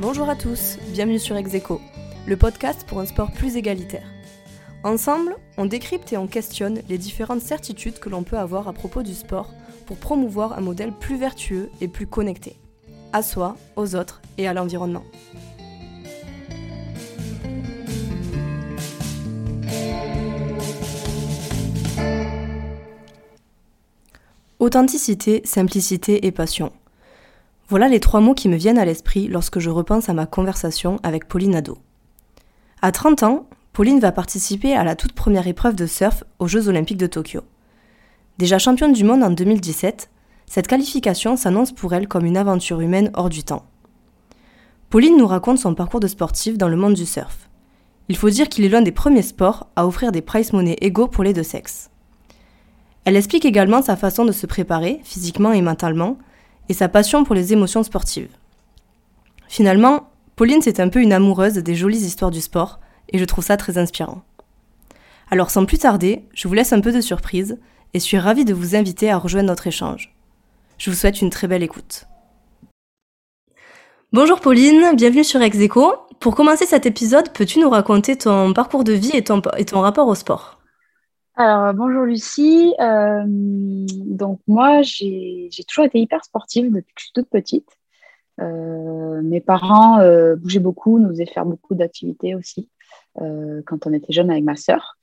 Bonjour à tous, bienvenue sur Execo, le podcast pour un sport plus égalitaire. Ensemble, on décrypte et on questionne les différentes certitudes que l'on peut avoir à propos du sport pour promouvoir un modèle plus vertueux et plus connecté, à soi, aux autres et à l'environnement. Authenticité, simplicité et passion. Voilà les trois mots qui me viennent à l'esprit lorsque je repense à ma conversation avec Pauline Ado. À 30 ans, Pauline va participer à la toute première épreuve de surf aux Jeux Olympiques de Tokyo. Déjà championne du monde en 2017, cette qualification s'annonce pour elle comme une aventure humaine hors du temps. Pauline nous raconte son parcours de sportif dans le monde du surf. Il faut dire qu'il est l'un des premiers sports à offrir des price money égaux pour les deux sexes. Elle explique également sa façon de se préparer, physiquement et mentalement, et sa passion pour les émotions sportives. Finalement, Pauline c'est un peu une amoureuse des jolies histoires du sport, et je trouve ça très inspirant. Alors sans plus tarder, je vous laisse un peu de surprise, et suis ravie de vous inviter à rejoindre notre échange. Je vous souhaite une très belle écoute. Bonjour Pauline, bienvenue sur Execo. Pour commencer cet épisode, peux-tu nous raconter ton parcours de vie et ton, et ton rapport au sport? Alors, bonjour Lucie. Euh, donc, moi, j'ai toujours été hyper sportive depuis que je suis toute petite. Euh, mes parents euh, bougeaient beaucoup, nous faisaient faire beaucoup d'activités aussi quand on était jeune avec ma sœur.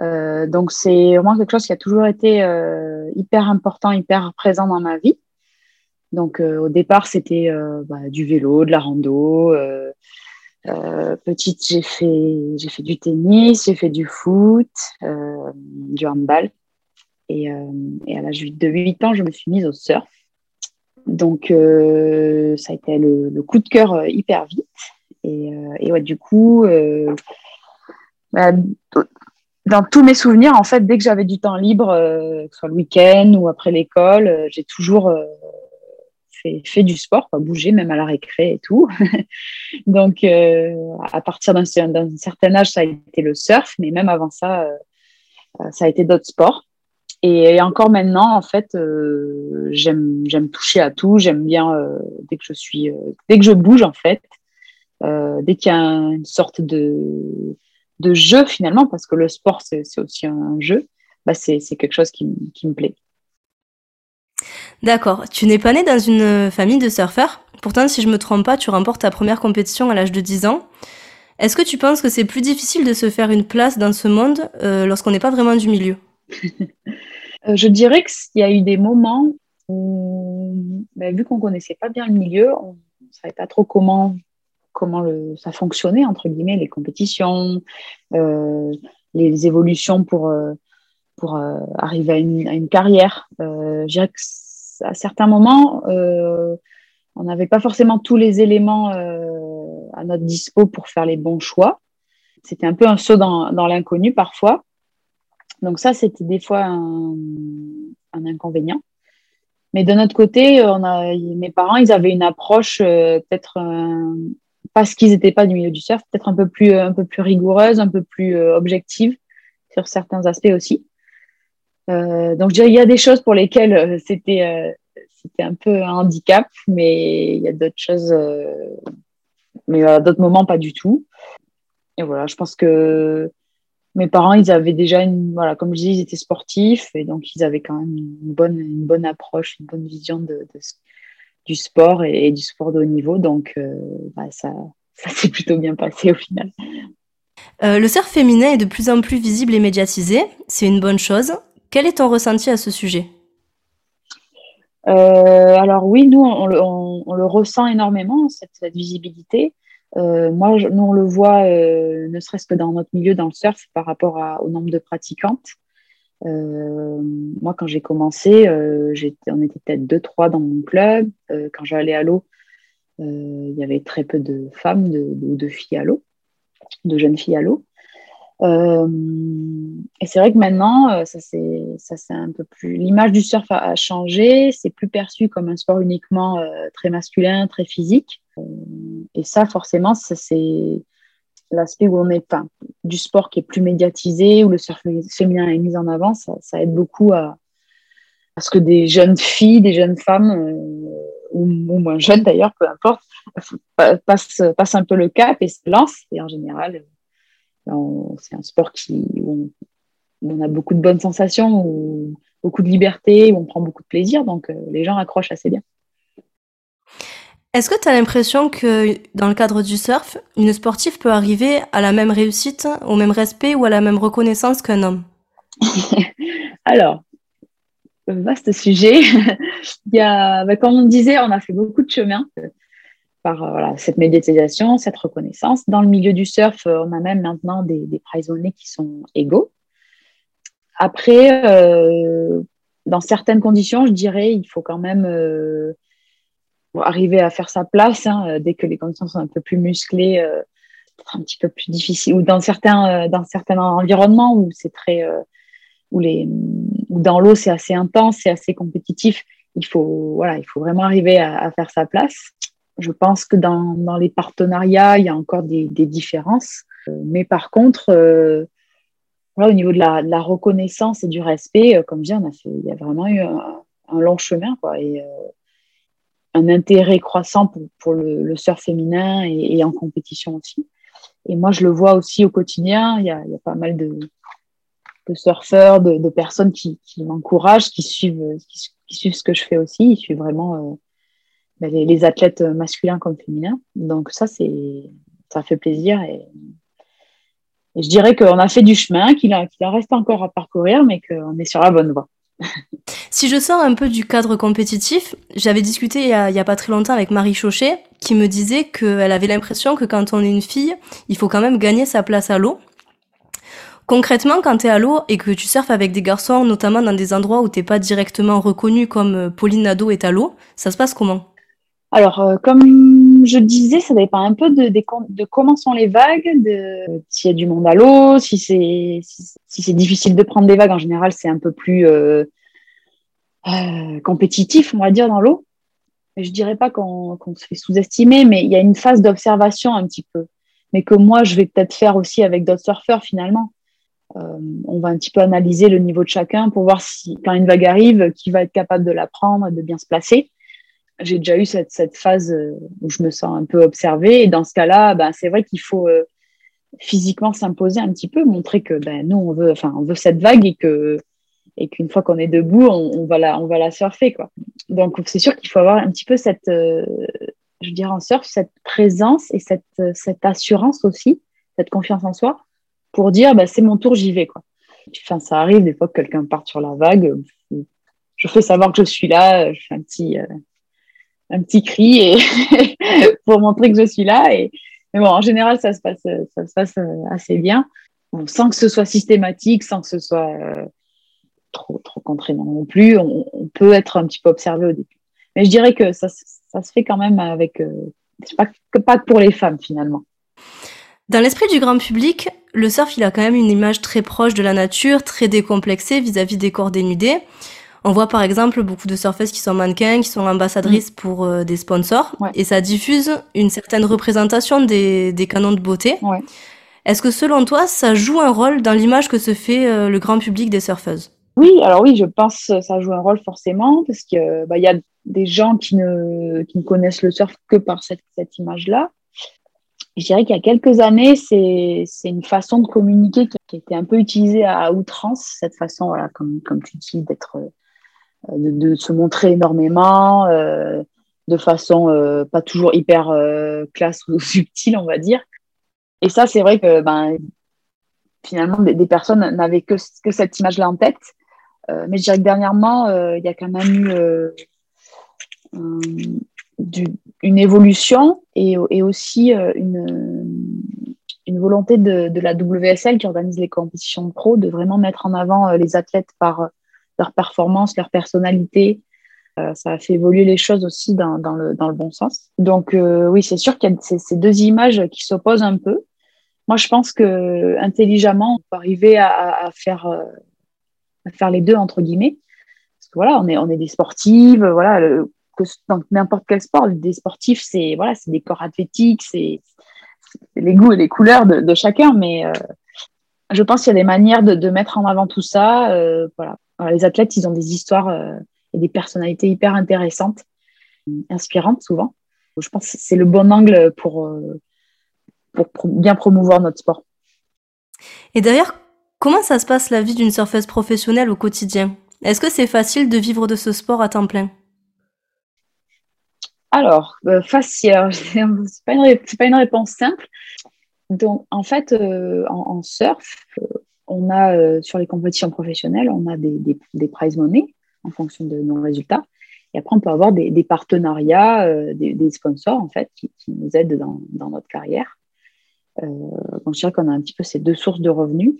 donc, c'est vraiment quelque chose qui a toujours été hyper important, hyper présent dans ma vie. Donc, au départ, c'était bah, du vélo, de la rando. Euh, petite, j'ai fait, j'ai fait du tennis, j'ai fait du foot, euh, du handball. Et, euh, et, à l'âge de 8 ans, je me suis mise au surf. Donc, ça a été le, coup de cœur hyper vite. Et, et ouais, du coup, bah, dans tous mes souvenirs, en fait, dès que j'avais du temps libre, que ce soit le week-end ou après l'école, j'ai toujours fait, du sport, quoi, bouger même à la récré et tout. Donc, euh, à partir d'un certain âge, ça a été le surf, mais même avant ça, euh, euh, ça a été d'autres sports. Et, encore maintenant, en fait, j'aime toucher à tout. J'aime bien dès que je suis, dès que je bouge, en fait, dès qu'il y a une sorte de jeu finalement, parce que le sport c'est aussi un jeu, bah c'est quelque chose qui me plaît. D'accord. Tu n'es pas né dans une famille de surfeurs. Pourtant, si je me trompe pas, tu remportes ta première compétition à l'âge de 10 ans. Est-ce que tu penses que c'est plus difficile de se faire une place dans ce monde euh, lorsqu'on n'est pas vraiment du milieu? Euh, Je dirais qu'il y a eu des moments où, ben, vu qu'on connaissait pas bien le milieu, on ne savait pas trop comment comment ça fonctionnait entre guillemets les compétitions, euh, les évolutions pour pour arriver à une, carrière. je dirais que à certains moments, euh, on n'avait pas forcément tous les éléments euh, à notre dispo pour faire les bons choix. C'était un peu un saut dans, l'inconnu parfois. Donc ça, c'était des fois un, inconvénient. Mais de notre côté, mes parents, ils avaient une approche euh, peut-être parce qu'ils n'étaient pas du milieu du surf, peut-être un peu plus rigoureuse, un peu plus objective sur certains aspects aussi. Euh, donc, il y a des choses pour lesquelles euh, c'était euh, c'était un peu un handicap, mais il y a d'autres choses, mais à d'autres moments, pas du tout. Et voilà, je pense que mes parents, ils avaient déjà voilà, comme je dis, ils étaient sportifs et donc ils avaient quand même une bonne, une bonne approche, une bonne vision de, du sport et, du sport de haut niveau. Donc, bah, ça, ça s'est plutôt bien passé au final. le surf féminin est de plus en plus visible et médiatisé. C'est une bonne chose. Quel est ton ressenti à ce sujet? Euh, Alors oui, nous, on, le ressent énormément, cette, visibilité. Euh, moi, nous, on le voit, euh, ne serait-ce que dans notre milieu, dans le surf, par rapport au nombre de pratiquantes. moi, quand j'ai commencé, on était peut-être deux, trois dans mon club. quand j'allais à l'eau, il y avait très peu de femmes ou de, filles à l'eau, de jeunes filles à l'eau. Euh, et c'est vrai que maintenant, euh, ça c'est ça c'est un peu plus. L'image du surf a, changé. C'est plus perçu comme un sport uniquement euh, très masculin, très physique. et ça, forcément, ça c'est l'aspect où on est pas du sport qui est plus médiatisé, où le surf féminin est mis en avant. Ça, aide beaucoup à, à, ce que des jeunes filles, des jeunes femmes ou, moins jeunes d'ailleurs, peu importe, passent, passe un peu le cap et se lancent. Et en général, c'est un sport qui, où on, a beaucoup de bonnes sensations, où, beaucoup de liberté, où on prend beaucoup de plaisir. Donc, les gens accrochent assez bien. Est-ce que tu as l'impression que dans le cadre du surf, une sportive peut arriver à la même réussite, au même respect ou à la même reconnaissance qu'un homme? Alors, vaste sujet. Il y a, bah, comme on disait, on a fait beaucoup de chemin par euh, cette médiatisation, cette reconnaissance. Dans le milieu du surf, euh, on a même maintenant des, des qui sont égaux. Après, euh, dans certaines conditions, je dirais, il faut quand même arriver à faire sa place hein, dès que les conditions sont un peu plus musclées, un petit peu plus difficile. Ou dans certains, dans certains environnements où c'est très, où les, dans l'eau c'est assez intense, c'est assez compétitif. Il faut, voilà, il faut vraiment arriver à, faire sa place. Je pense que dans, dans, les partenariats, il y a encore des, des différences. Mais par contre, voilà, au niveau de la, de la, reconnaissance et du respect, comme je dis, a il y a vraiment eu un, long chemin. Quoi, et, un intérêt croissant pour, le, surf féminin et, en compétition aussi. Et moi, je le vois aussi au quotidien. Il y a, pas mal de, surfeurs, de, personnes qui, m'encouragent, qui suivent, qui, suivent ce que je fais aussi. Ils suivent vraiment euh, ben, les, athlètes masculins comme féminins. Donc ça, c'est, ça fait plaisir. Et, je dirais qu'on a fait du chemin, qu'il en reste encore à parcourir, mais qu'on est sur la bonne voie. Si je sors un peu du cadre compétitif, j'avais discuté il y, a, pas très longtemps avec Marie Chauchet qui me disait qu'elle avait l'impression que quand on est une fille, il faut quand même gagner sa place à l'eau. Concrètement, quand tu es à l'eau et que tu surfes avec des garçons, notamment dans des endroits où t'es pas directement reconnu comme Pauline Nadeau est à l'eau, ça se passe comment? Alors, euh, comme je disais, ça dépend un peu de, de, comment sont les vagues, de s'il y a du monde à l'eau, si c'est si, c'est difficile de prendre des vagues. En général, c'est un peu plus euh, euh, compétitif, on va dire, dans l'eau. Je dirais pas qu'on se fait sous-estimer, mais il y a une phase d'observation un petit peu, mais que moi, je vais peut-être faire aussi avec d'autres surfeurs finalement. Euh, on va un petit peu analyser le niveau de chacun pour voir si, quand une vague arrive, qui va être capable de la prendre de bien se placer. J'ai déjà eu cette, cette, phase euh, où je me sens un peu observée, et dans ce cas-là, ben, c'est vrai qu'il faut physiquement s'imposer un petit peu, montrer que ben, nous, on veut, on veut cette vague et que et qu'une fois qu'on est debout, on, va la, on va la surfer. Quoi. Donc, c'est sûr qu'il faut avoir un petit peu cette, euh, je dirais en surf, cette présence et cette, cette assurance aussi, cette confiance en soi, pour dire bah, c'est mon tour, j'y vais. Quoi. Enfin, ça arrive des fois que quelqu'un parte sur la vague, je fais savoir que je suis là, je fais un petit, euh, un petit cri et pour montrer que je suis là. Et... Mais bon, en général, ça se passe, ça se passe euh, assez bien. sans que ce soit systématique, sans que ce soit trop, trop contraignant non plus. On, peut être un petit peu observé au début. Mais je dirais que ça, ça se fait quand même avec, euh, pas, que, pas pour les femmes finalement. Dans l'esprit du grand public, le surf, il a quand même une image très proche de la nature, très décomplexée vis-à-vis des corps dénudés. On voit par exemple beaucoup de surfeuses qui sont mannequins, qui sont ambassadrices mm. pour euh, des sponsors, et ça diffuse une certaine représentation des, des canons de beauté. Est-ce que selon toi, ça joue un rôle dans l'image que se fait euh, le grand public des surfeuses? Oui, alors oui, je pense que ça joue un rôle forcément parce qu'il bah, y a des gens qui ne, qui ne connaissent le surf que par cette, cette image-là. Je dirais qu'il y a quelques années, c'est une façon de communiquer qui, a été un peu utilisée à, outrance, cette façon, voilà, comme, comme tu dis, d'être, de, de, se montrer énormément, euh, de façon euh, pas toujours hyper classe ou subtile, on va dire. Et ça, c'est vrai que ben, finalement, des, personnes n'avaient que, cette image-là en tête. Euh, mais je dirais que dernièrement, euh, il y a quand même eu euh, une évolution et, aussi une, une, volonté de, de, la WSL qui organise les compétitions de pro de vraiment mettre en avant les athlètes par leur performance, leur personnalité. ça a fait évoluer les choses aussi dans, le, bon sens. Donc oui, c'est sûr qu'il y a ces, deux images qui s'opposent un peu. Moi, je pense que intelligemment, on peut arriver à, faire faire les deux entre guillemets. Parce que voilà, on est, on est des sportives, voilà, dans n'importe quel sport, des sportifs, c'est voilà, c'est des corps athlétiques, c'est les goûts et les couleurs de, chacun, mais euh, je pense qu'il y a des manières de, mettre en avant tout ça. Euh, voilà. Les athlètes, ils ont des histoires euh, et des personnalités hyper intéressantes. inspirantes souvent. Je pense que c'est le bon angle pour, pour bien promouvoir notre sport. Et d'ailleurs, comment ça se passe la vie d'une surfeuse professionnelle au quotidien? Est-ce que c'est facile de vivre de ce sport à temps plein? Alors, euh, facile, c'est pas, une, pas une réponse simple. Donc, en fait, euh, en, surf, euh, on a sur les compétitions professionnelles, on a des, des, prize money en fonction de nos résultats. Et après, on peut avoir des, partenariats, des, sponsors, en fait, qui, nous aident dans, dans notre carrière. donc, je dirais qu'on a un petit peu ces deux sources de revenus.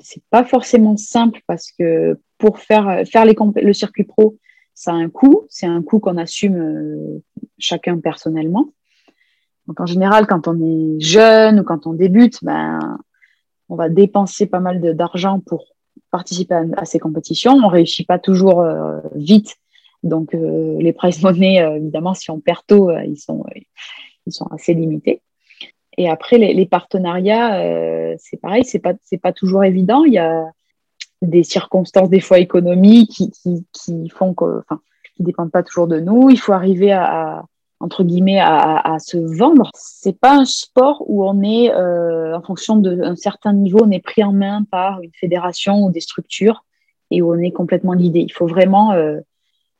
c'est pas forcément simple parce que pour faire, faire les le circuit pro, ça a un coût, c'est un coût qu'on assume euh, chacun personnellement. Donc en général, quand on est jeune ou quand on débute, ben, on va dépenser pas mal d'argent pour participer à, ces compétitions. On réussit pas toujours euh, vite, donc euh, les prize money, évidemment, si on perd tôt, ils sont ils sont assez limités. Et après les, partenariats, c'est pareil, c'est pas pas toujours évident. Il y a des circonstances des fois économiques qui, qui, qui font que, enfin, qui dépendent pas toujours de nous. Il faut arriver à, entre guillemets à, se vendre. C'est pas un sport où on est euh, en fonction d'un certain niveau, on est pris en main par une fédération ou des structures et où on est complètement guidé. Il faut vraiment, euh,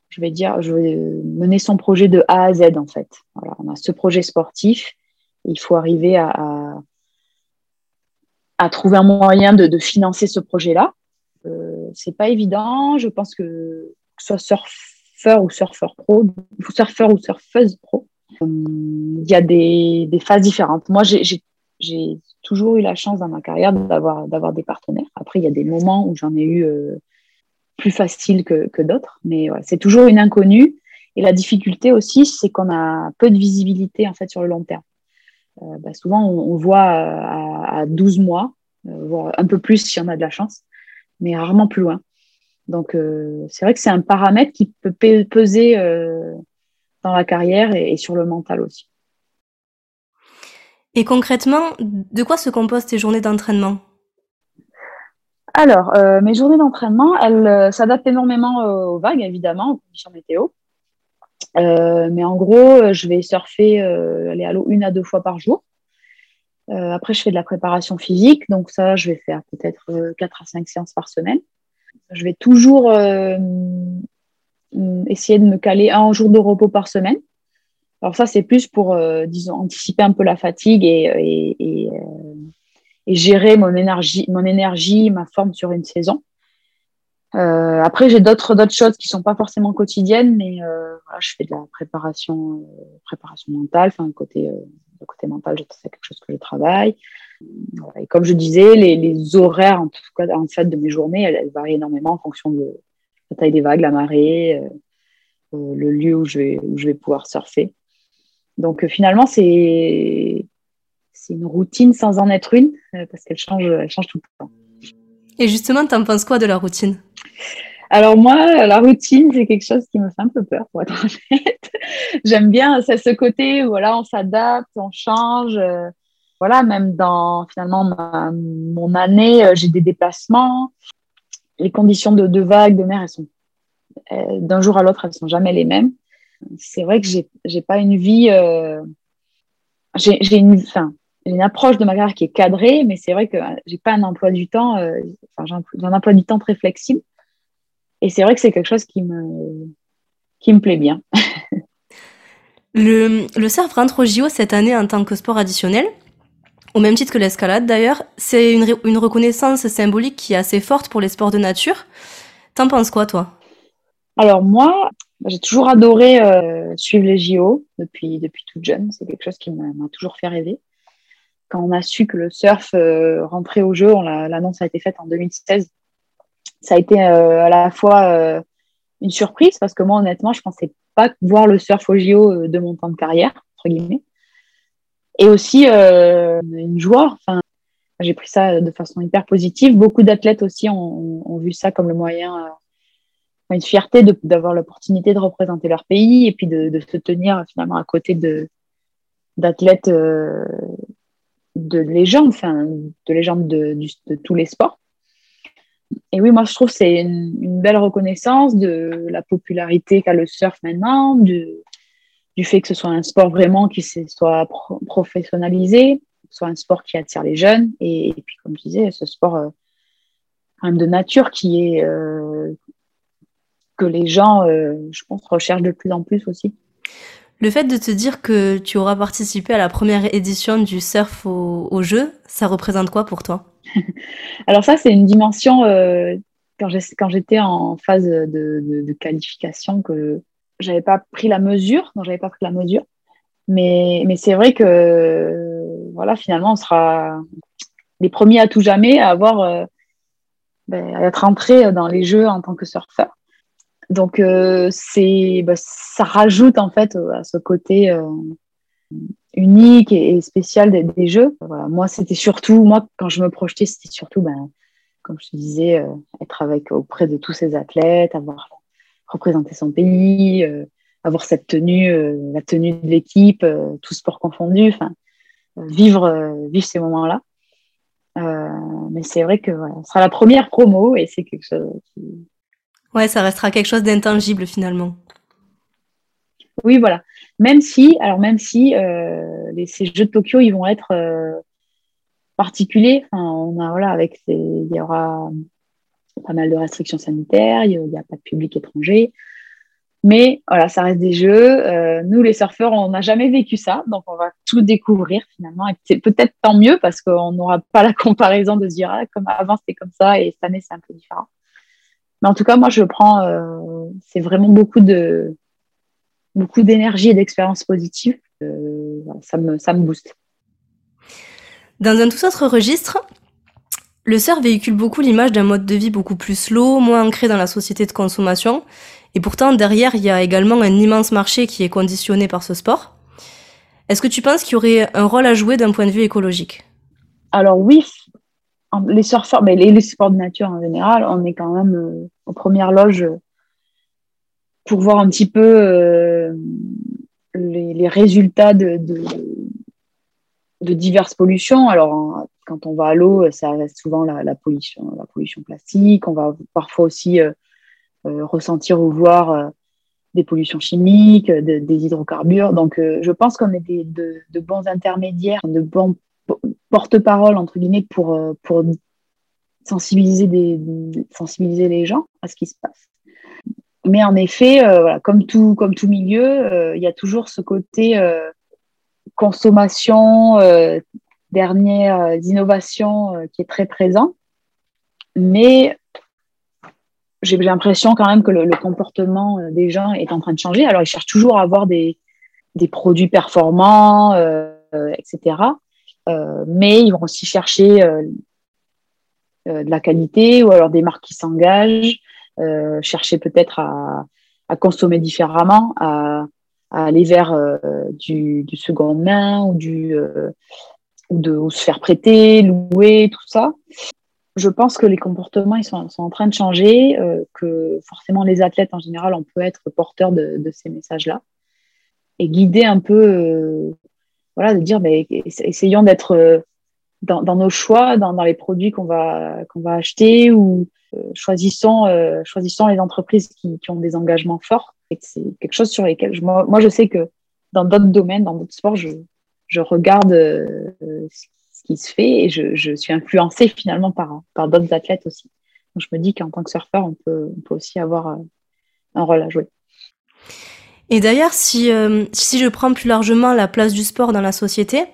je vais dire, mener son projet de A à Z en fait. Voilà, on a ce projet sportif. Il faut arriver à, trouver un moyen de, financer ce projet-là euh, c'est pas évident. Je pense que, que ce soit surfeur ou surfeur pro, surfeur ou surfeuse pro, euh, il y a des, phases différentes. Moi, j'ai toujours eu la chance dans ma carrière d'avoir des partenaires. Après, il y a des moments où j'en ai eu euh, plus facile que, d'autres, mais c'est toujours une inconnue. Et la difficulté aussi, c'est qu'on a peu de visibilité en fait sur le long terme. Euh, bah, souvent, on, on voit à, à, 12 mois, voire un peu plus si on a de la chance, mais rarement plus loin. Donc, euh, c'est vrai que c'est un paramètre qui peut peser euh, dans la carrière et, sur le mental aussi. Et concrètement, de quoi se composent tes journées d'entraînement? Alors, euh, mes journées d'entraînement, elles s'adaptent énormément aux vagues, évidemment, aux conditions météo. mais en gros, je vais surfer, aller à l'eau une à deux fois par jour. Euh, après, je fais de la préparation physique. Donc ça, je vais faire peut-être 4 euh, à 5 séances par semaine. Je vais toujours euh, essayer de me caler un jour de repos par semaine. Alors ça, c'est plus pour, disons, anticiper un peu la fatigue et, et, gérer mon énergie, mon énergie, ma forme sur une saison. après, j'ai d'autres choses qui sont pas forcément quotidiennes, mais je fais de la préparation préparation mentale, enfin côté côté mental, c'est quelque chose que je travaille. Et comme je disais, les, horaires, en tout cas, en fait, de mes journées, elles, varient énormément en fonction de la taille des vagues, la marée, euh, euh, le lieu où je, vais, où je vais pouvoir surfer. Donc, euh, finalement, c'est c'est une routine sans en être une, parce qu'elle change, elle change tout le temps. Et justement, tu en penses quoi de la routine? Alors moi, la routine, c'est quelque chose qui me fait un peu peur, pour être honnête. J'aime bien ce côté, voilà, on s'adapte, on change. Euh, voilà, même dans finalement mon année, euh, j'ai des déplacements. Les conditions de, de vagues, de mer, elles sont euh, d'un jour à l'autre, elles sont jamais les mêmes. C'est vrai que j'ai j'ai pas une vie, j'ai une, enfin, une approche de ma carrière qui est cadrée, mais c'est vrai que j'ai pas un emploi du temps, enfin, j'ai un emploi du temps très flexible. Et c'est vrai que c'est quelque chose qui me, qui me plaît bien. le, le surf rentre au JO cette année en tant que sport additionnel, au même titre que l'escalade d'ailleurs. C'est une, une, reconnaissance symbolique qui est assez forte pour les sports de nature. T'en penses quoi, toi? Alors moi, j'ai toujours adoré euh, suivre les JO depuis, depuis toute jeune. C'est quelque chose qui m'a toujours fait rêver. Quand on a su que le surf euh, rentrait au jeu, l'annonce a été faite en 2016 ça a été euh, à la fois euh, une surprise parce que moi, honnêtement, je pensais pas voir le surf au JO euh, de mon temps de carrière, entre guillemets. Et aussi une joie. Enfin, j'ai pris ça de façon hyper positive. Beaucoup d'athlètes aussi ont, vu ça comme le moyen, une fierté d'avoir l'opportunité de représenter leur pays et puis de, se tenir finalement à côté de d'athlètes de légendes, enfin de légendes de, de tous les sports et oui, moi, je trouve que c'est une, belle reconnaissance de la popularité qu'a le surf maintenant, du fait que ce soit un sport vraiment qui soit professionnalisé, soit un sport qui attire les jeunes. Et, puis, comme je disais, ce sport de nature qui est que les gens, je pense, recherchent de plus en plus aussi. Le fait de te dire que tu auras participé à la première édition du surf au, jeu, ça représente quoi pour toi? Alors ça, c'est une dimension euh, quand j'étais en phase de, qualification que j'avais pas pris la mesure, non, j'avais pas pris la mesure. Mais, c'est vrai que voilà, finalement, on sera les premiers à tout jamais à avoir euh, ben, à être entrés dans les jeux en tant que surfeur. Donc, euh, c'est, bah, ça rajoute en fait à ce côté unique et, spécial des, jeux. Moi, c'était surtout, moi, quand je me projetais, c'était surtout, ben, comme je te disais, euh, être avec auprès de tous ces athlètes, avoir représenté son pays, avoir cette tenue, la tenue de l'équipe, tout sport confondu, vivre, vivre ces moments-là. mais c'est vrai que voilà, ce sera la première promo et c'est quelque chose qui, Ouais, ça restera quelque chose d'intangible finalement. Oui, voilà. Même si, alors même si euh, ces Jeux de Tokyo, ils vont être euh, particuliers. on a voilà, avec il y aura pas mal de restrictions sanitaires. Il n'y a, pas de public étranger. Mais voilà, ça reste des jeux. Euh, nous, les surfeurs, on n'a jamais vécu ça, donc on va tout découvrir finalement. C'est peut-être tant mieux parce qu'on n'aura pas la comparaison de se dire ah, comme avant c'était comme ça et cette année c'est un peu différent. Mais en tout cas, moi, je prends, euh, c'est vraiment beaucoup de beaucoup d'énergie et d'expérience positive. Euh, ça, me, ça me booste. Dans un tout autre registre, le surf véhicule beaucoup l'image d'un mode de vie beaucoup plus slow, moins ancré dans la société de consommation. Et pourtant, derrière, il y a également un immense marché qui est conditionné par ce sport. Est-ce que tu penses qu'il y aurait un rôle à jouer d'un point de vue écologique? Alors oui, les surfeurs, mais les, sports de nature en général, on est quand même euh, en première loge pour voir un petit peu euh, les, résultats de, de, diverses pollutions. Alors, quand on va à l'eau, ça reste souvent la, pollution, la pollution plastique. On va parfois aussi euh, ressentir ou voir des pollutions chimiques, des hydrocarbures. Donc, je pense qu'on est des, de, bons intermédiaires, de bons porte-parole, entre guillemets, pour, euh, pour sensibiliser, des, sensibiliser les gens à ce qui se passe. Mais en effet, euh, voilà, comme, tout, comme tout milieu, euh, il y a toujours ce côté consommation, dernière innovation qui est très présent. Mais j'ai l'impression quand même que le, comportement des gens est en train de changer. Alors, ils cherchent toujours à avoir des, des produits performants, etc. Euh, mais ils vont aussi chercher euh, euh, de la qualité ou alors des marques qui s'engagent, chercher peut-être à, consommer différemment, à, aller vers du, du, second main ou, du, ou de se faire prêter, louer, tout ça. Je pense que les comportements ils sont, sont en train de changer, que forcément les athlètes en général, on peut être porteur de, ces messages-là et guider un peu voilà, de dire, mais essayons d'être euh, dans, nos choix, dans, les produits qu'on va, qu'on va acheter ou euh, choisissons, euh, choisissons les entreprises qui, ont des engagements forts. C'est quelque chose sur lesquels, je, moi, je sais que dans d'autres domaines, dans d'autres sports, je, je regarde ce qui se fait et je, je suis influencée finalement par, par d'autres athlètes aussi. Donc, je me dis qu'en tant que surfeur, on peut, on peut aussi avoir un rôle à jouer. Et d'ailleurs, si, euh, si je prends plus largement la place du sport dans la société,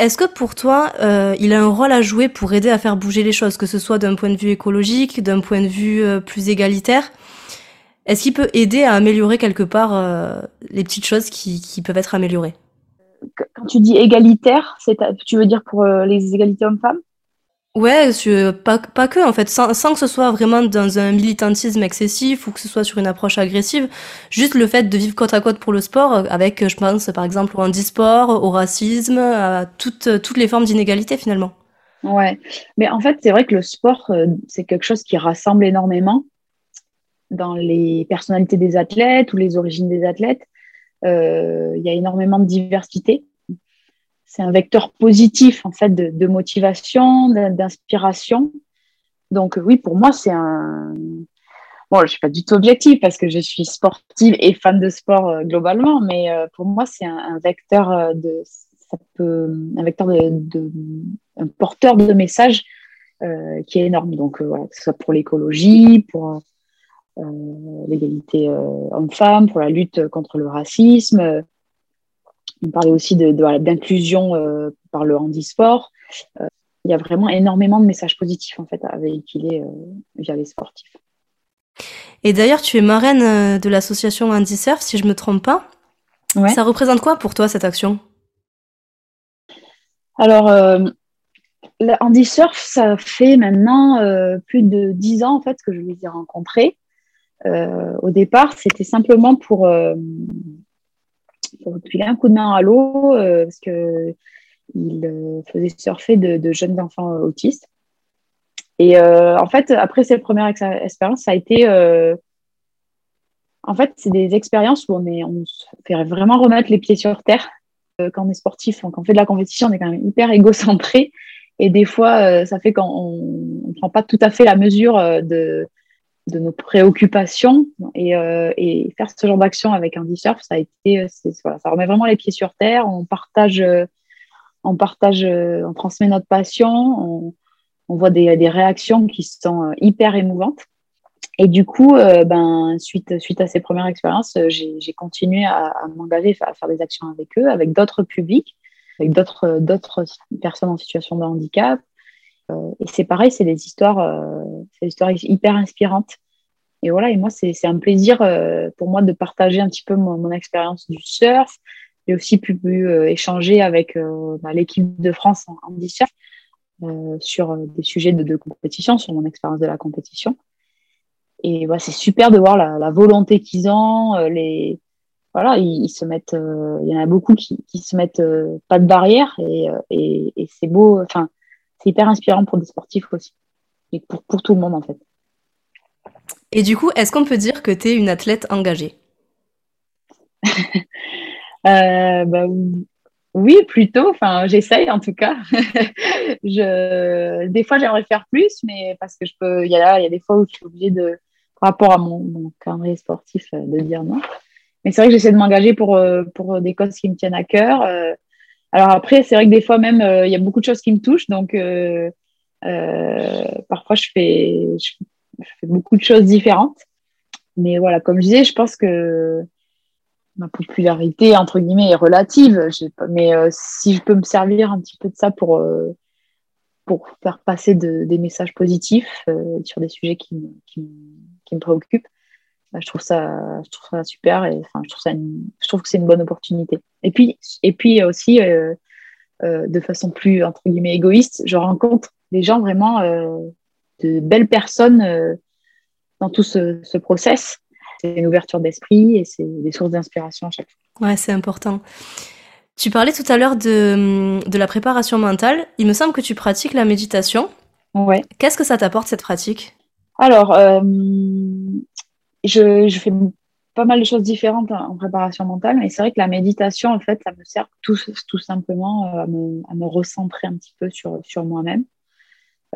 est-ce que pour toi, euh, il a un rôle à jouer pour aider à faire bouger les choses, que ce soit d'un point de vue écologique, d'un point de vue euh, plus égalitaire? Est-ce qu'il peut aider à améliorer quelque part les petites choses qui, peuvent être améliorées? Quand tu dis égalitaire, tu veux dire pour les égalités hommes-femmes? Ouais, pas, que en fait, sans, sans, que ce soit vraiment dans un militantisme excessif ou que ce soit sur une approche agressive, juste le fait de vivre côte à côte pour le sport, avec, je pense par exemple au handisport, au racisme, à toutes, toutes les formes d'inégalité finalement. Ouais, mais en fait c'est vrai que le sport, euh, c'est quelque chose qui rassemble énormément dans les personnalités des athlètes ou les origines des athlètes. Euh, il y a énormément de diversité c'est un vecteur positif en fait de, motivation, d'inspiration. Donc oui, pour moi, c'est un, bon, je suis pas du tout objective parce que je suis sportive et fan de sport globalement, mais pour moi, c'est un, vecteur de, un vecteur de, un porteur de messages qui est énorme. Donc, voilà, que ce soit pour l'écologie, pour l'égalité homme-femme, pour la lutte contre le racisme. On parlait aussi d'inclusion de, par le handisport il y a vraiment énormément de messages positifs en fait à véhiculer euh, via les sportifs. Et d'ailleurs, tu es marraine euh, de l'association Andy Surf, si je me trompe pas. Ça représente quoi pour toi cette action? Alors, euh, Andy Surf, ça fait maintenant plus de dix ans en fait que je les ai rencontrés. au départ, c'était simplement pour, pour filer un coup de main à l'eau, parce que il euh, faisait surfer de, jeunes enfants autistes. Et euh, en fait, après cette première expérience, ça a été. Euh, en fait, c'est des expériences où on, est, on se fait vraiment remettre les pieds sur terre. quand on est sportif, quand on fait de la compétition, on est quand même hyper égocentré. Et des fois, ça fait qu'on ne prend pas tout à fait la mesure de, de nos préoccupations. Et, et faire ce genre d'action avec un surf, ça a été. Voilà, ça remet vraiment les pieds sur terre. On partage on partage, euh, on transmet notre passion, on, voit des, réactions qui sont euh, hyper émouvantes. Et du coup, euh, ben, suite, suite à ces premières expériences, j'ai continué à, m'engager à faire des actions avec eux, avec d'autres publics, avec d'autres personnes en situation de handicap. Et c'est pareil, c'est des histoires, des histoires hyper inspirantes. Et voilà, et moi, c'est un plaisir pour moi de partager un petit peu mon, expérience du surf, j'ai aussi pu, euh, échanger avec euh, bah, l'équipe de France en, en euh, sur des sujets de, compétition, sur mon expérience de la compétition. Et bah, c'est super de voir la, volonté qu'ils ont. les, voilà, ils, se mettent. il y en a beaucoup qui, qui se mettent pas de barrière et, et, c'est beau. Enfin, c'est hyper inspirant pour des sportifs aussi et pour, pour tout le monde en fait. Et du coup, est-ce qu'on peut dire que tu es une athlète engagée? Euh, bah, oui, plutôt. Enfin, j'essaye en tout cas. je, des fois, j'aimerais faire plus, mais parce que je peux. Il y a, il y a des fois où je suis obligée de, par rapport à mon, mon calendrier sportif, euh, de dire non. Mais c'est vrai que j'essaie de m'engager pour, euh, pour des causes qui me tiennent à cœur. Alors après, c'est vrai que des fois même, il y a beaucoup de choses qui me touchent, donc parfois je fais, je fais beaucoup de choses différentes. Mais voilà, comme je disais, je pense que ma popularité entre guillemets est relative. Mais euh, si je peux me servir un petit peu de ça pour euh, pour faire passer des messages positifs euh, sur des sujets qui, me préoccupent, je trouve ça je trouve ça super et enfin je trouve ça je trouve que c'est une bonne opportunité. Et puis et puis aussi de façon plus entre guillemets égoïste, je rencontre des gens vraiment de belles personnes dans tout ce, ce process c'est une ouverture d'esprit et c'est des sources d'inspiration à chaque fois. Ouais, c'est important. Tu parlais tout à l'heure de, de, la préparation mentale. Il me semble que tu pratiques la méditation. Ouais. Qu'est-ce que ça t'apporte cette pratique? Alors, euh, je, fais pas mal de choses différentes en préparation mentale, mais c'est vrai que la méditation, en fait, ça me sert tout, tout simplement à me, à me recentrer un petit peu sur, sur moi-même.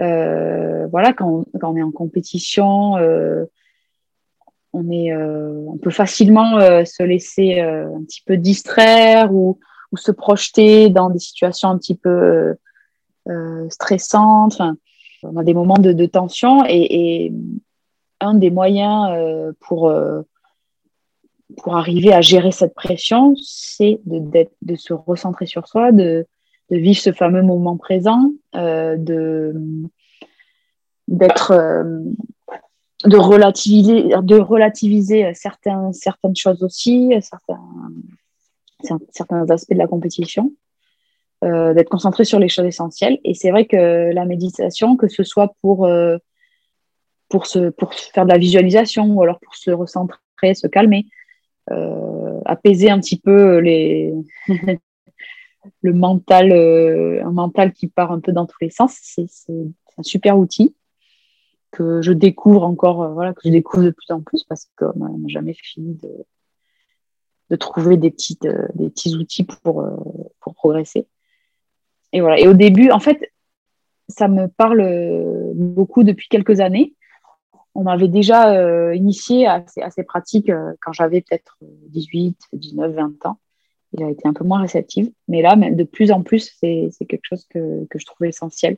Euh, voilà, quand, quand, on est en compétition, euh, on, est, euh, on peut facilement euh, se laisser euh, un petit peu distraire ou, se projeter dans des situations un petit peu stressantes. on a des moments de, tension et, un des moyens pour, pour arriver à gérer cette pression, c'est de, de, se recentrer sur soi, de, de vivre ce fameux moment présent, de d'être de relativiser, de relativiser certains, certaines choses aussi, certains, certains aspects de la compétition, euh, d'être concentré sur les choses essentielles. Et c'est vrai que la méditation, que ce soit pour, euh, pour, se, pour faire de la visualisation ou alors pour se recentrer, se calmer, euh, apaiser un petit peu les le mental, un mental qui part un peu dans tous les sens, c'est un super outil que je découvre encore, euh, voilà, que je découvre de plus en plus parce qu'on n'a jamais fini de, de trouver des, petites, euh, des petits outils pour, euh, pour progresser. Et voilà. Et au début, en fait, ça me parle beaucoup depuis quelques années. On m'avait déjà euh, initié à ces, pratiques euh, quand j'avais peut-être 18, 19, 20 ans. Il a été un peu moins réceptif. Mais là, même de plus en plus, c'est quelque chose que, je trouvais essentiel.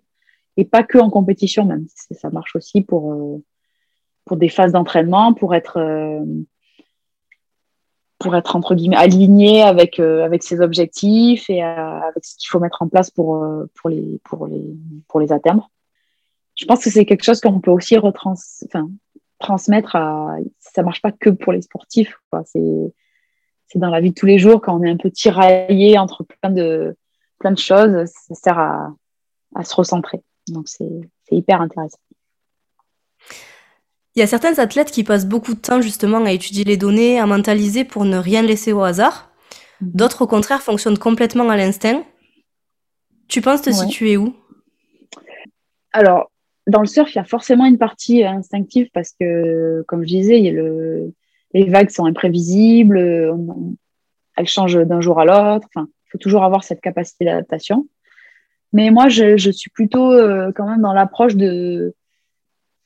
Et pas que en compétition, même. Ça marche aussi pour, euh, pour des phases d'entraînement, pour être, entre guillemets aligné avec, avec ses objectifs et avec ce qu'il faut mettre en place pour les atteindre je pense que c'est quelque chose qu'on peut aussi retrans enfin, transmettre à. Ça marche pas que pour les sportifs. C'est dans la vie de tous les jours quand on est un peu tiraillé entre plein de, plein de choses, ça sert à, à se recentrer. Donc c'est hyper intéressant. Il y a certains athlètes qui passent beaucoup de temps justement à étudier les données, à mentaliser pour ne rien laisser au hasard. Mhm. D'autres, au contraire, fonctionnent complètement à l'instinct. Tu penses te situer où? Alors, dans le surf, il y a forcément une partie instinctive parce que, comme je disais, les vagues sont imprévisibles, elles changent d'un jour à l'autre. Enfin, il faut toujours avoir cette capacité d'adaptation. Mais moi, je, suis plutôt euh, quand même dans l'approche de,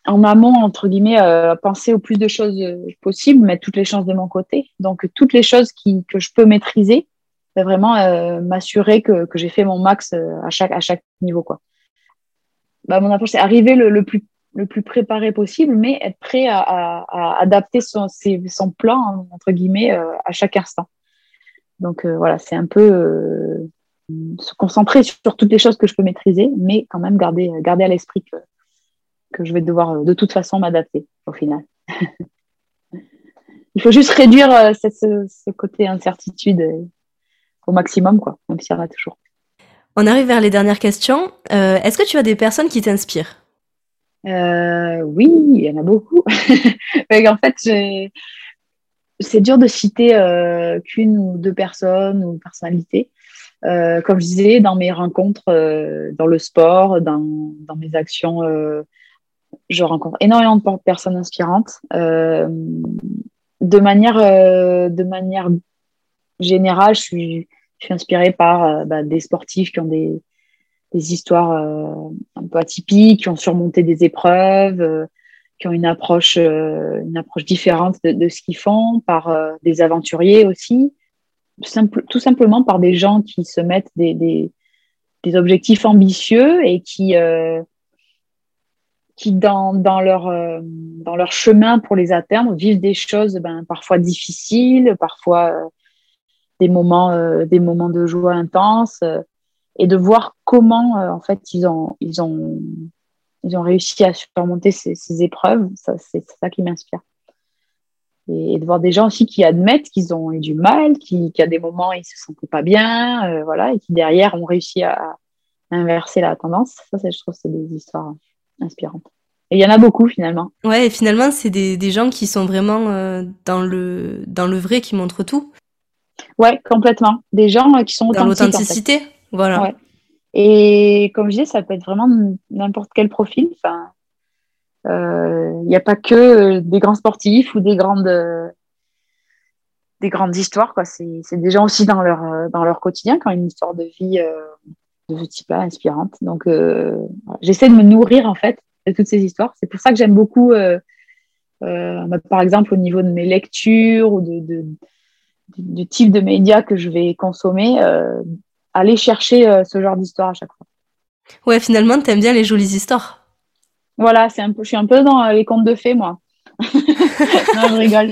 en amont, entre guillemets, euh, penser au plus de choses possibles, mettre toutes les chances de mon côté. Donc, toutes les choses que je peux maîtriser, vraiment euh, m'assurer que, j'ai fait mon max à, chaque, à chaque niveau. Quoi. Bah, mon approche, c'est arriver le, plus, le plus préparé possible, mais être prêt à, adapter son, plan, entre guillemets, euh, à chaque instant. Donc euh, voilà, c'est un peu euh, se concentrer sur toutes les choses que je peux maîtriser, mais quand même garder, garder à l'esprit que, que je vais devoir de toute façon m'adapter au final. Il faut juste réduire ce, côté incertitude au maximum, quoi, même s'il y en toujours. On arrive vers les dernières questions. Euh, est-ce que tu as des personnes qui t'inspirent? Euh, Oui, il y en a beaucoup. en fait, c'est dur de citer euh, qu'une ou deux personnes ou personnalités. comme je disais, dans mes rencontres, dans le sport, dans, mes actions, je rencontre énormément de personnes inspirantes. de, de manière générale, je suis je suis inspirée par euh, bah, des sportifs qui ont des, des histoires euh, un peu atypiques, qui ont surmonté des épreuves, euh, qui ont une approche, une approche différente de, de ce qu'ils font, par des aventuriers aussi, simple, tout simplement par des gens qui se mettent des, des, des objectifs ambitieux et qui, qui dans, dans, leur, dans leur chemin pour les atteindre, vivent des choses ben, parfois difficiles, parfois des moments, euh, des moments de joie intense euh, et de voir comment euh, en fait ils ont, ils ont, ils ont réussi à surmonter ces, épreuves. Ça, c'est ça qui m'inspire. Et, de voir des gens aussi qui admettent qu'ils ont eu du mal, qui, qui à des moments ils se sentaient pas bien, voilà, et qui derrière ont réussi à, inverser la tendance. Ça, je trouve, c'est des histoires inspirantes. Et il y en a beaucoup finalement. Ouais, et finalement, c'est des, des, gens qui sont vraiment dans, le, dans le vrai, qui montrent tout. Ouais, complètement. Des gens euh, qui sont Dans l'authenticité, voilà. Et comme je disais, ça peut être vraiment n'importe quel profil. Enfin, il euh, n'y a pas que euh, des grands sportifs ou des grandes, des grandes histoires. Quoi. C'est, des gens aussi dans leur, dans leur quotidien qui ont une histoire de vie de ce type-là, inspirante. Donc, j'essaie de me nourrir en fait de toutes ces histoires. C'est pour ça que j'aime beaucoup, par exemple, au niveau de mes lectures ou de du, type de médias que je vais consommer, euh, aller chercher euh, ce genre d'histoire à chaque fois. Ouais, finalement, tu aimes bien les jolies histoires. Voilà, c'est un peu, je suis un peu dans les contes de fées, moi. non, je rigole.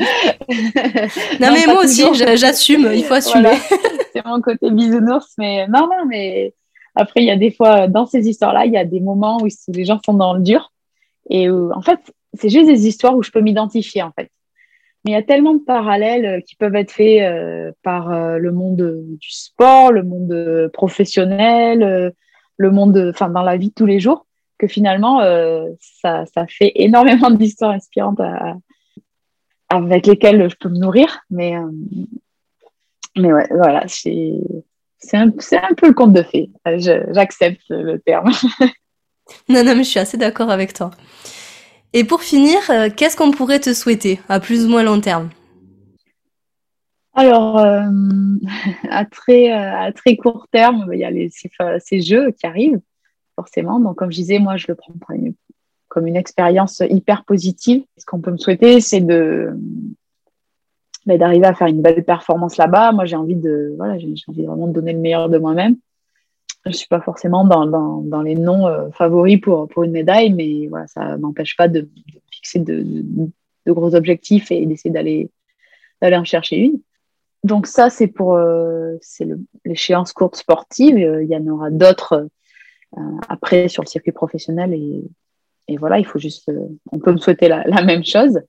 non, mais moi aussi, j'assume, il faut assumer. c'est mon côté bisounours, mais non, non, mais après, il y a des fois, dans ces histoires-là, il y a des moments où les gens sont dans le dur. Et en fait, c'est juste des histoires où je peux m'identifier, en fait. Mais il y a tellement de parallèles euh, qui peuvent être faits euh, par euh, le monde du sport, le monde professionnel, le monde, enfin, dans la vie de tous les jours, que finalement, ça, fait énormément d'histoires inspirantes avec lesquelles je peux me nourrir. Mais, mais ouais, voilà, c'est un, un, peu le conte de fées. J'accepte le terme. non, non, mais je suis assez d'accord avec toi. Et pour finir, euh, qu'est-ce qu'on pourrait te souhaiter à plus ou moins long terme alors, euh, à, très, euh, à très court terme, il y a ces, jeux qui arrivent, forcément. Donc, comme je disais, moi, je le prends comme une expérience hyper positive. Ce qu'on peut me souhaiter, c'est de bah, d'arriver à faire une belle performance là-bas. Moi, j'ai envie de voilà, j'ai envie vraiment de donner le meilleur de moi-même. Je suis pas forcément dans, dans, dans les noms euh, favoris pour, pour une médaille, mais voilà, ça m'empêche pas de, fixer de, de, gros objectifs et d'essayer d'aller d'aller en chercher une. Donc ça, c'est pour euh, c'est l'échéance courte sportive. Euh, il y en aura d'autres après sur le circuit professionnel et, et voilà, il faut juste, on peut me souhaiter la, même chose.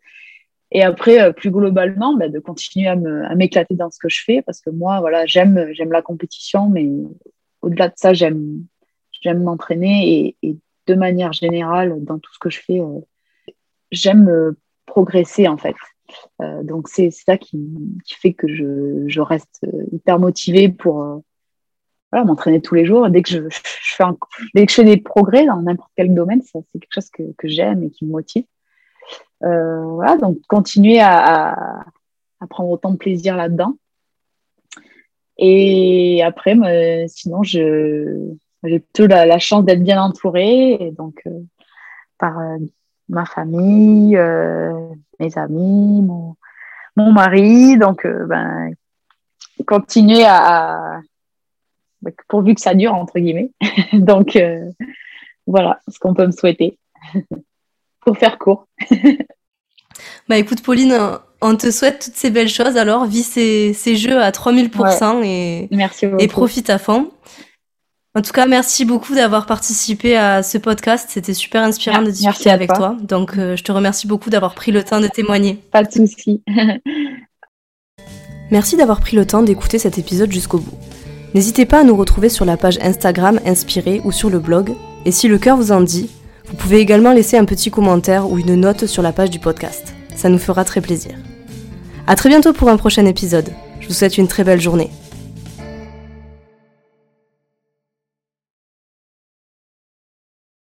Et après, plus globalement, bah, de continuer à m'éclater dans ce que je fais parce que moi, voilà, j'aime j'aime la compétition, mais au-delà de ça, j'aime m'entraîner et, de manière générale, dans tout ce que je fais, j'aime progresser en fait. Euh, donc c'est ça qui, fait que je, reste hyper motivée pour euh, m'entraîner tous les jours. Dès que je, fais dès que je fais des progrès dans n'importe quel domaine, c'est quelque chose que, j'aime et qui me motive. Euh, voilà, donc continuer à, prendre autant de plaisir là-dedans. Et après, sinon, j'ai plutôt la, chance d'être bien entourée, donc par ma famille, euh, mes amis, mon, mon mari. Donc, euh, ben, continuer à, ben, pourvu que ça dure, entre guillemets. donc, euh, voilà ce qu'on peut me souhaiter pour faire court. bah écoute, Pauline, on te souhaite toutes ces belles choses. Alors, vis ces, ces jeux à 3000% et, Merci et profite à fond. En tout cas, merci beaucoup d'avoir participé à ce podcast. C'était super inspirant de discuter avec toi. Donc, euh, je te remercie beaucoup d'avoir pris le temps de témoigner. Pas de souci. merci d'avoir pris le temps d'écouter cet épisode jusqu'au bout. N'hésitez pas à nous retrouver sur la page Instagram Inspiré ou sur le blog. Et si le cœur vous en dit, vous pouvez également laisser un petit commentaire ou une note sur la page du podcast. Ça nous fera très plaisir. À très bientôt pour un prochain épisode. Je vous souhaite une très belle journée.